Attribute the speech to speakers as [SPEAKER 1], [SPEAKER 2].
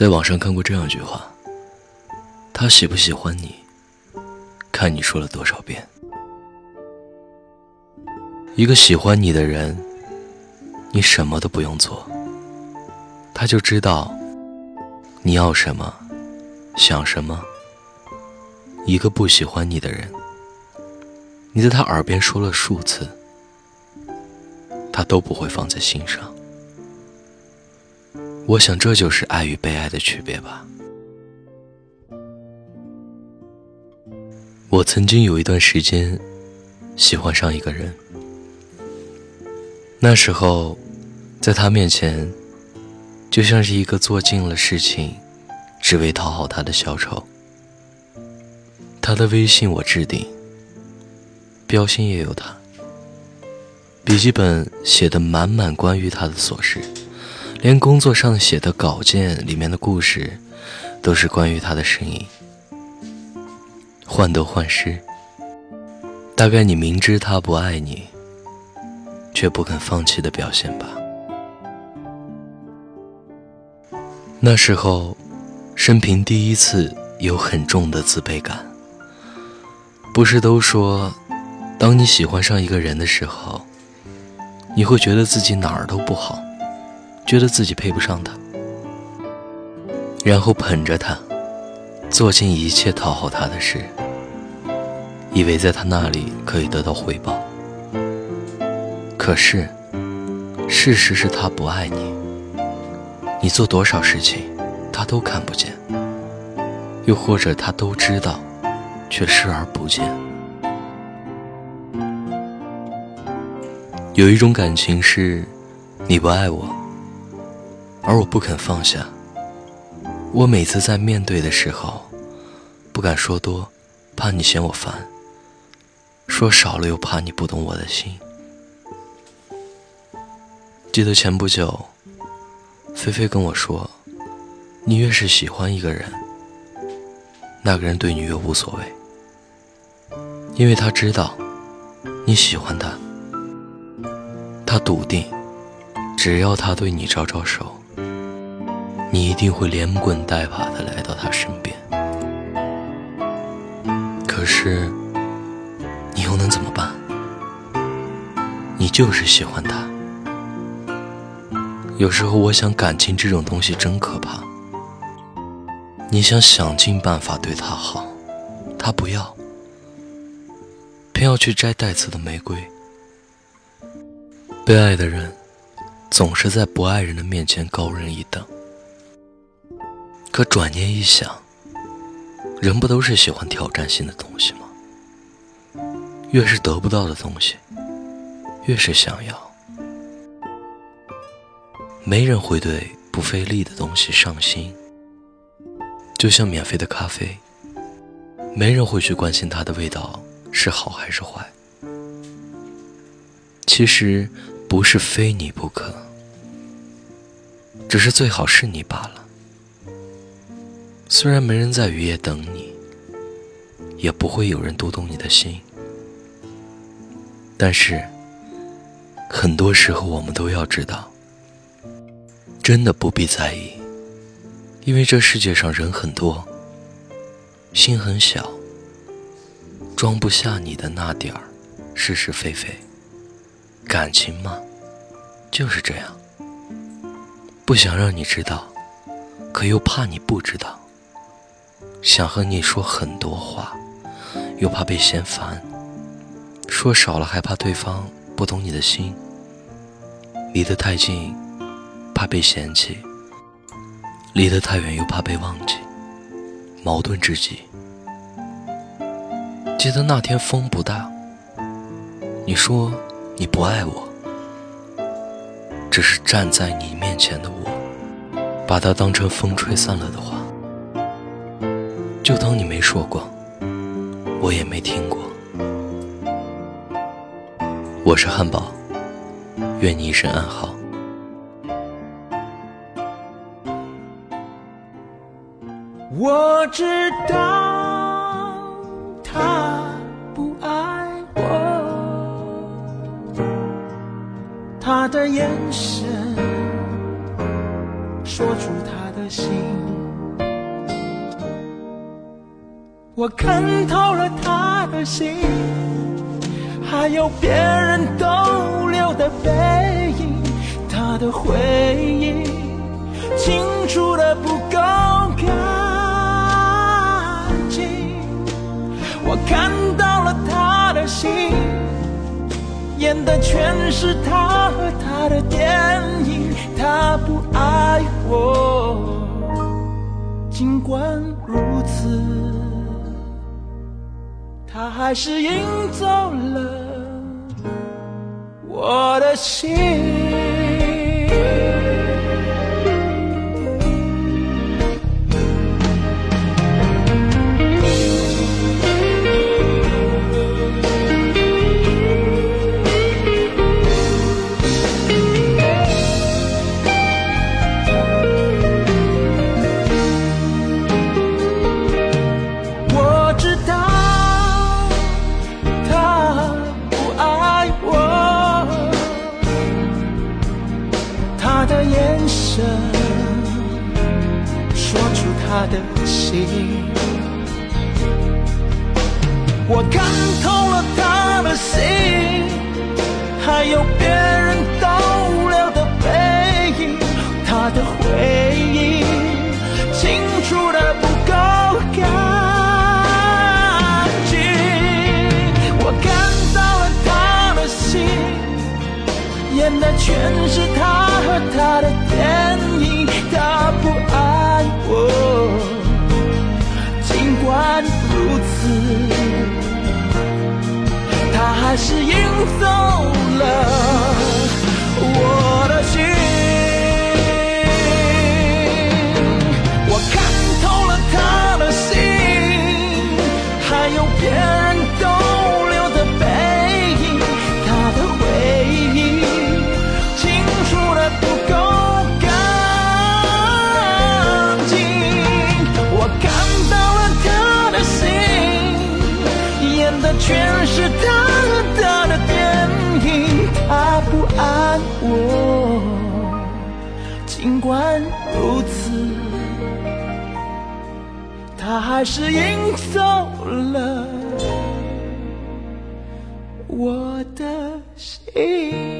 [SPEAKER 1] 在网上看过这样一句话：“他喜不喜欢你，看你说了多少遍。”一个喜欢你的人，你什么都不用做，他就知道你要什么，想什么。一个不喜欢你的人，你在他耳边说了数次，他都不会放在心上。我想这就是爱与被爱的区别吧。我曾经有一段时间喜欢上一个人，那时候在他面前就像是一个做尽了事情只为讨好他的小丑。他的微信我置顶，标签也有他，笔记本写的满满关于他的琐事。连工作上写的稿件里面的故事，都是关于他的身影，患得患失。大概你明知他不爱你，却不肯放弃的表现吧。那时候，生平第一次有很重的自卑感。不是都说，当你喜欢上一个人的时候，你会觉得自己哪儿都不好。觉得自己配不上他，然后捧着他，做尽一切讨好他的事，以为在他那里可以得到回报。可是，事实是他不爱你，你做多少事情，他都看不见；又或者他都知道，却视而不见。有一种感情是，你不爱我。而我不肯放下。我每次在面对的时候，不敢说多，怕你嫌我烦；说少了又怕你不懂我的心。记得前不久，菲菲跟我说：“你越是喜欢一个人，那个人对你越无所谓，因为他知道你喜欢他，他笃定，只要他对你招招手。”你一定会连滚带爬的来到他身边，可是你又能怎么办？你就是喜欢他。有时候我想，感情这种东西真可怕。你想想尽办法对他好，他不要，偏要去摘带刺的玫瑰。被爱的人，总是在不爱人的面前高人一等。可转念一想，人不都是喜欢挑战性的东西吗？越是得不到的东西，越是想要。没人会对不费力的东西上心，就像免费的咖啡，没人会去关心它的味道是好还是坏。其实不是非你不可，只是最好是你罢了。虽然没人在雨夜等你，也不会有人读懂你的心，但是很多时候我们都要知道，真的不必在意，因为这世界上人很多，心很小，装不下你的那点儿是是非非。感情嘛，就是这样，不想让你知道，可又怕你不知道。想和你说很多话，又怕被嫌烦；说少了还怕对方不懂你的心。离得太近，怕被嫌弃；离得太远，又怕被忘记。矛盾至极。记得那天风不大，你说你不爱我，只是站在你面前的我，把它当成风吹散了的话。就当你没说过，我也没听过。我是汉堡，愿你一生安好。
[SPEAKER 2] 我知道他不爱我，他的眼神说出他的心。我看透了他的心，还有别人逗留的背影，他的回忆清楚的不够干净。我看到了他的心，演的全是他和他的电影，他不爱我，尽管如此。他还是赢走了我的心。他的心，我看透了他的心，还有别人逗留的背影，他的回忆清楚的不够干净。我看到了他的心，演的全是他如此，他还是赢走了我的心。